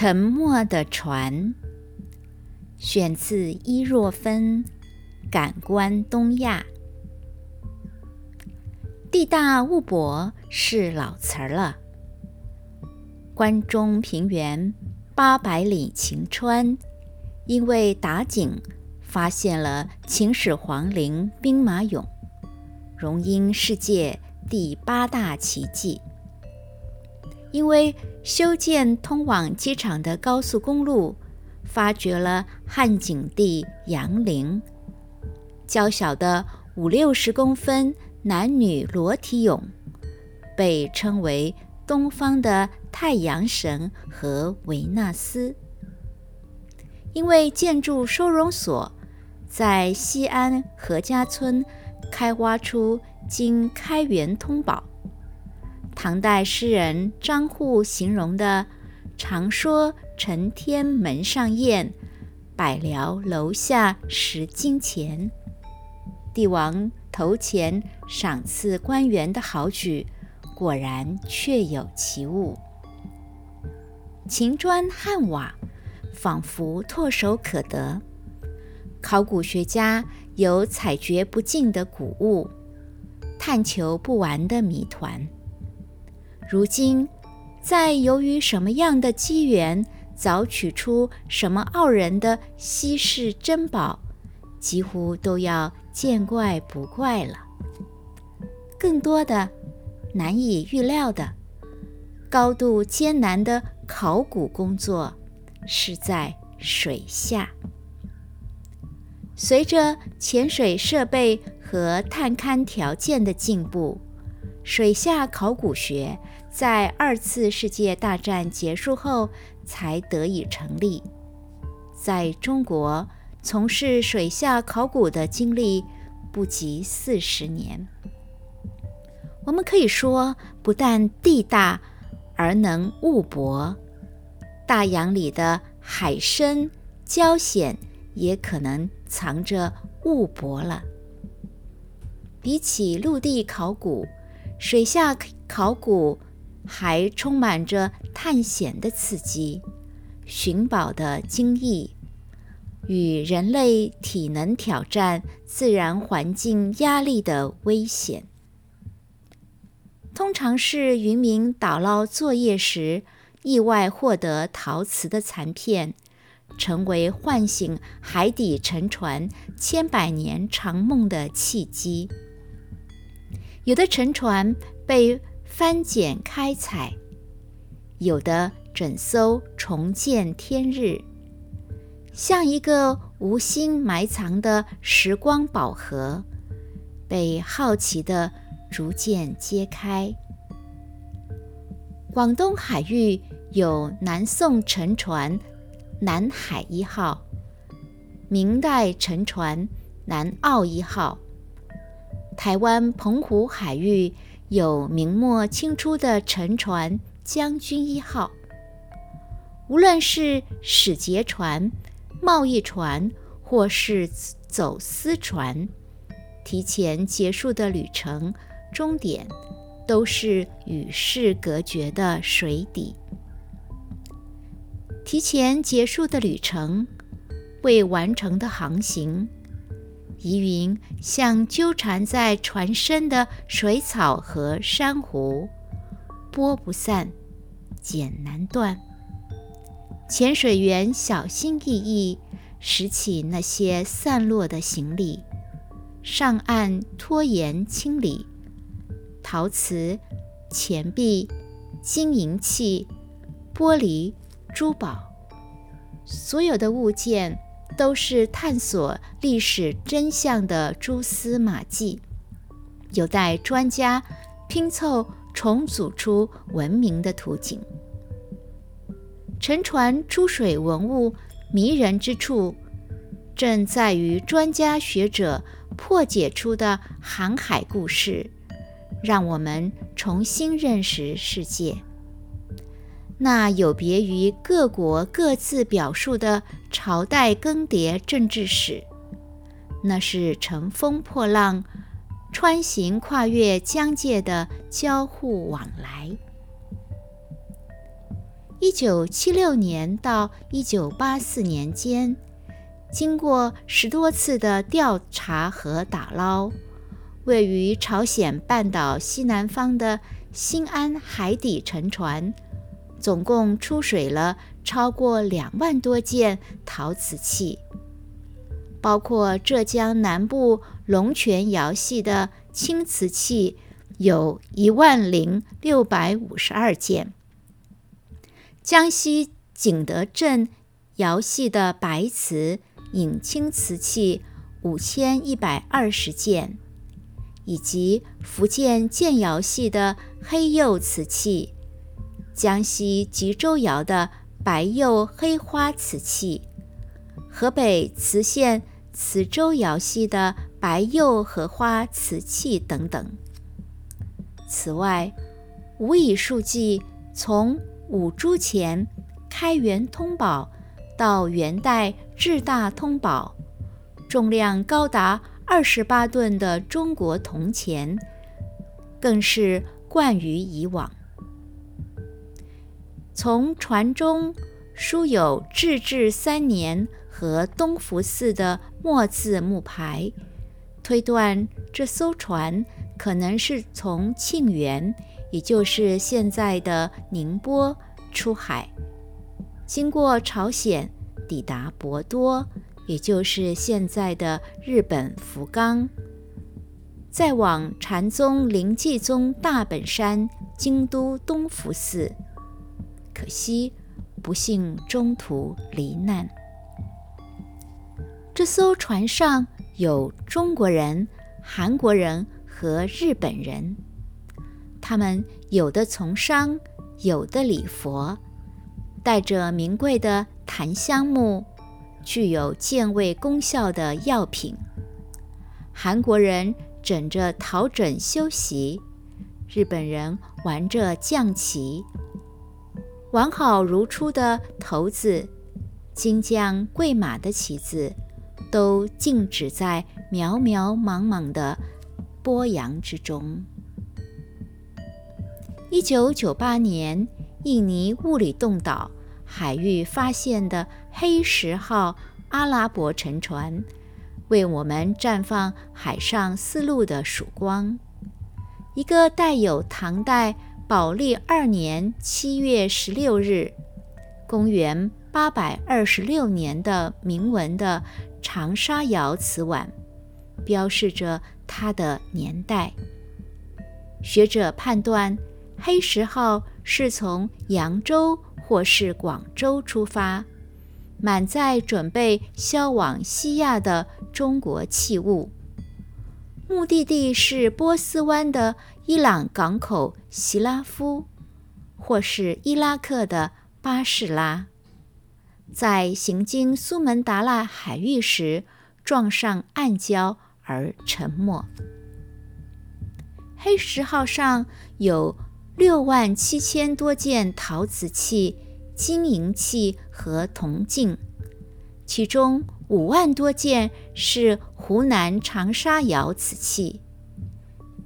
沉默的船，选自伊若芬《感官东亚》。地大物博是老词儿了。关中平原八百里晴川，因为打井发现了秦始皇陵兵马俑，荣膺世界第八大奇迹。因为修建通往机场的高速公路，发掘了汉景帝杨陵，娇小的五六十公分男女裸体俑，被称为东方的太阳神和维纳斯。因为建筑收容所在西安何家村开挖出经开元通宝。唐代诗人张祜形容的“常说承天门上燕，百僚楼下拾金钱”，帝王头前赏赐官员的好举，果然确有其物。秦砖汉瓦仿佛唾手可得，考古学家有采掘不尽的古物，探求不完的谜团。如今，在由于什么样的机缘，凿取出什么傲人的稀世珍宝，几乎都要见怪不怪了。更多的难以预料的、高度艰难的考古工作，是在水下。随着潜水设备和探勘条件的进步，水下考古学。在二次世界大战结束后才得以成立。在中国，从事水下考古的经历不及四十年。我们可以说，不但地大，而能物博。大洋里的海深礁险，也可能藏着物博了。比起陆地考古，水下考古。还充满着探险的刺激、寻宝的惊异与人类体能挑战自然环境压力的危险。通常是渔民打捞作业时意外获得陶瓷的残片，成为唤醒海底沉船千百年长梦的契机。有的沉船被。翻检开采，有的整艘重见天日，像一个无心埋藏的时光宝盒，被好奇的逐渐揭开。广东海域有南宋沉船“南海一号”，明代沉船“南澳一号”，台湾澎湖海域。有明末清初的沉船“将军一号”，无论是使节船、贸易船，或是走私船，提前结束的旅程终点都是与世隔绝的水底。提前结束的旅程，未完成的航行。疑云像纠缠在船身的水草和珊瑚，拨不散，剪难断。潜水员小心翼翼拾起那些散落的行李，上岸拖延清理。陶瓷、钱币、金银器、玻璃、珠宝，所有的物件。都是探索历史真相的蛛丝马迹，有待专家拼凑重组出文明的图景。沉船出水文物迷人之处，正在于专家学者破解出的航海故事，让我们重新认识世界。那有别于各国各自表述的朝代更迭政治史，那是乘风破浪、穿行跨越疆界的交互往来。一九七六年到一九八四年间，经过十多次的调查和打捞，位于朝鲜半岛西南方的新安海底沉船，总共出水了超过两万多件陶瓷器。包括浙江南部龙泉窑系的青瓷器有一万零六百五十二件，江西景德镇窑系的白瓷引青瓷器五千一百二十件，以及福建建窑系的黑釉瓷器，江西吉州窑的白釉黑花瓷器。河北磁县磁州窑系的白釉荷花瓷器等等。此外，无以数计，从五铢钱开元通宝到元代至大通宝，重量高达二十八吨的中国铜钱，更是冠于以往。从船中书有“至治三年”。和东福寺的墨字木牌，推断这艘船可能是从庆元，也就是现在的宁波出海，经过朝鲜，抵达博多，也就是现在的日本福冈，再往禅宗灵济宗大本山京都东福寺，可惜不幸中途罹难。这艘船上有中国人、韩国人和日本人，他们有的从商，有的礼佛，带着名贵的檀香木，具有健胃功效的药品。韩国人枕着陶枕休息，日本人玩着将棋，完好如初的骰子，金将贵马的旗子。都静止在渺渺茫茫的波洋之中。一九九八年，印尼物理洞岛海域发现的黑石号阿拉伯沉船，为我们绽放海上丝路的曙光。一个带有唐代宝历二年七月十六日，公元八百二十六年的铭文的。长沙窑瓷碗标示着它的年代。学者判断，黑石号是从扬州或是广州出发，满载准备销往西亚的中国器物，目的地是波斯湾的伊朗港口希拉夫，或是伊拉克的巴士拉。在行经苏门答腊海域时，撞上暗礁而沉没。黑石号上有六万七千多件陶瓷器、金银器和铜镜，其中五万多件是湖南长沙窑瓷器，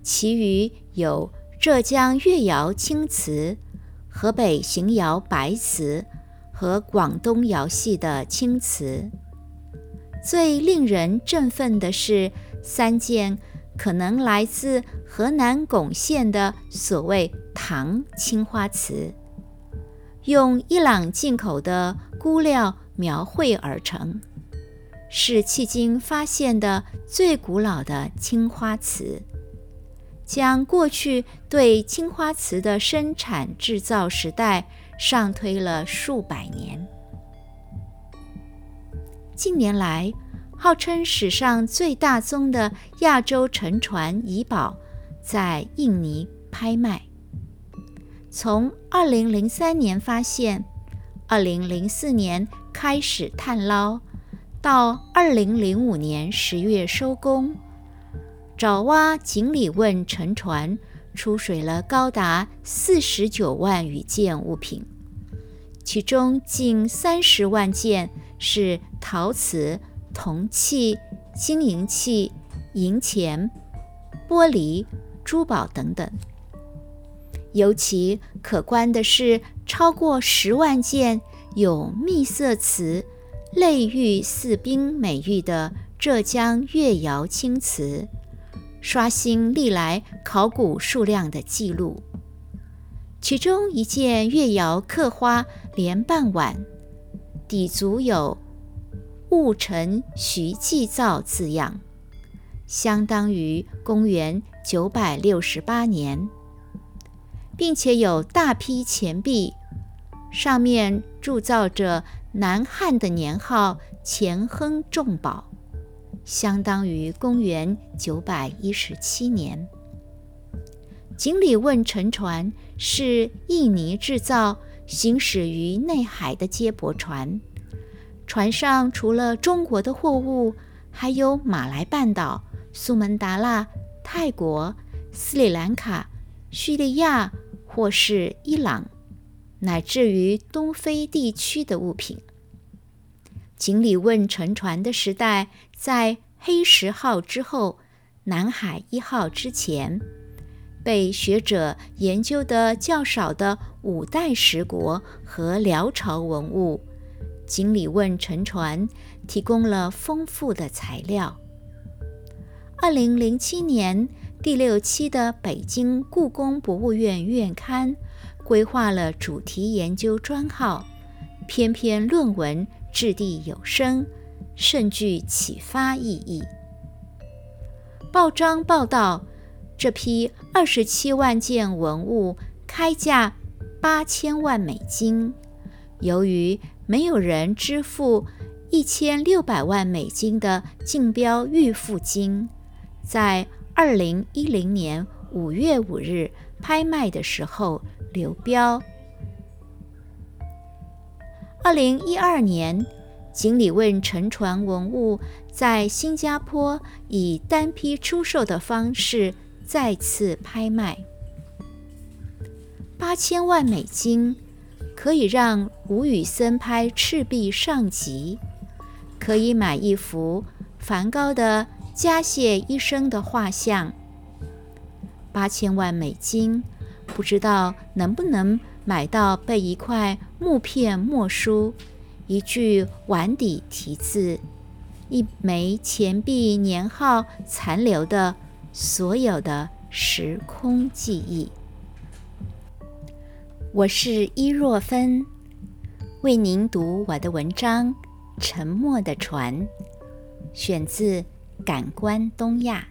其余有浙江越窑青瓷、河北邢窑白瓷。和广东窑系的青瓷，最令人振奋的是三件可能来自河南巩县的所谓唐青花瓷，用伊朗进口的钴料描绘而成，是迄今发现的最古老的青花瓷，将过去对青花瓷的生产制造时代。上推了数百年。近年来，号称史上最大宗的亚洲沉船遗宝在印尼拍卖。从2003年发现，2004年开始探捞，到2005年十月收工，爪哇井里问沉船出水了高达四十九万余件物品。其中近三十万件是陶瓷、铜器、金银器、银钱、玻璃、珠宝等等。尤其可观的是超过十万件有秘色瓷、类玉似冰美誉的浙江越窑青瓷，刷新历来考古数量的记录。其中一件越窑刻花莲瓣碗，底足有“戊辰徐祭造”字样，相当于公元九百六十八年，并且有大批钱币，上面铸造着南汉的年号“钱亨重宝”，相当于公元九百一十七年。锦鲤问沉船是印尼制造、行驶于内海的接驳船。船上除了中国的货物，还有马来半岛、苏门答腊、泰国、斯里兰卡、叙利亚或是伊朗，乃至于东非地区的物品。锦鲤问沉船的时代，在黑石号之后，南海一号之前。被学者研究的较少的五代十国和辽朝文物，锦鲤问沉船提供了丰富的材料。二零零七年第六期的北京故宫博物院院刊规划了主题研究专号，篇篇论文掷地有声，甚具启发意义。报章报道。这批二十七万件文物开价八千万美金，由于没有人支付一千六百万美金的竞标预付金，在二零一零年五月五日拍卖的时候刘标。二零一二年，锦鲤问沉船文物在新加坡以单批出售的方式。再次拍卖八千万美金，可以让吴宇森拍《赤壁上集》，可以买一幅梵高的《加谢医生》的画像。八千万美金，不知道能不能买到被一块木片墨书、一句碗底题字、一枚钱币年号残留的。所有的时空记忆。我是伊若芬，为您读我的文章《沉默的船》，选自《感官东亚》。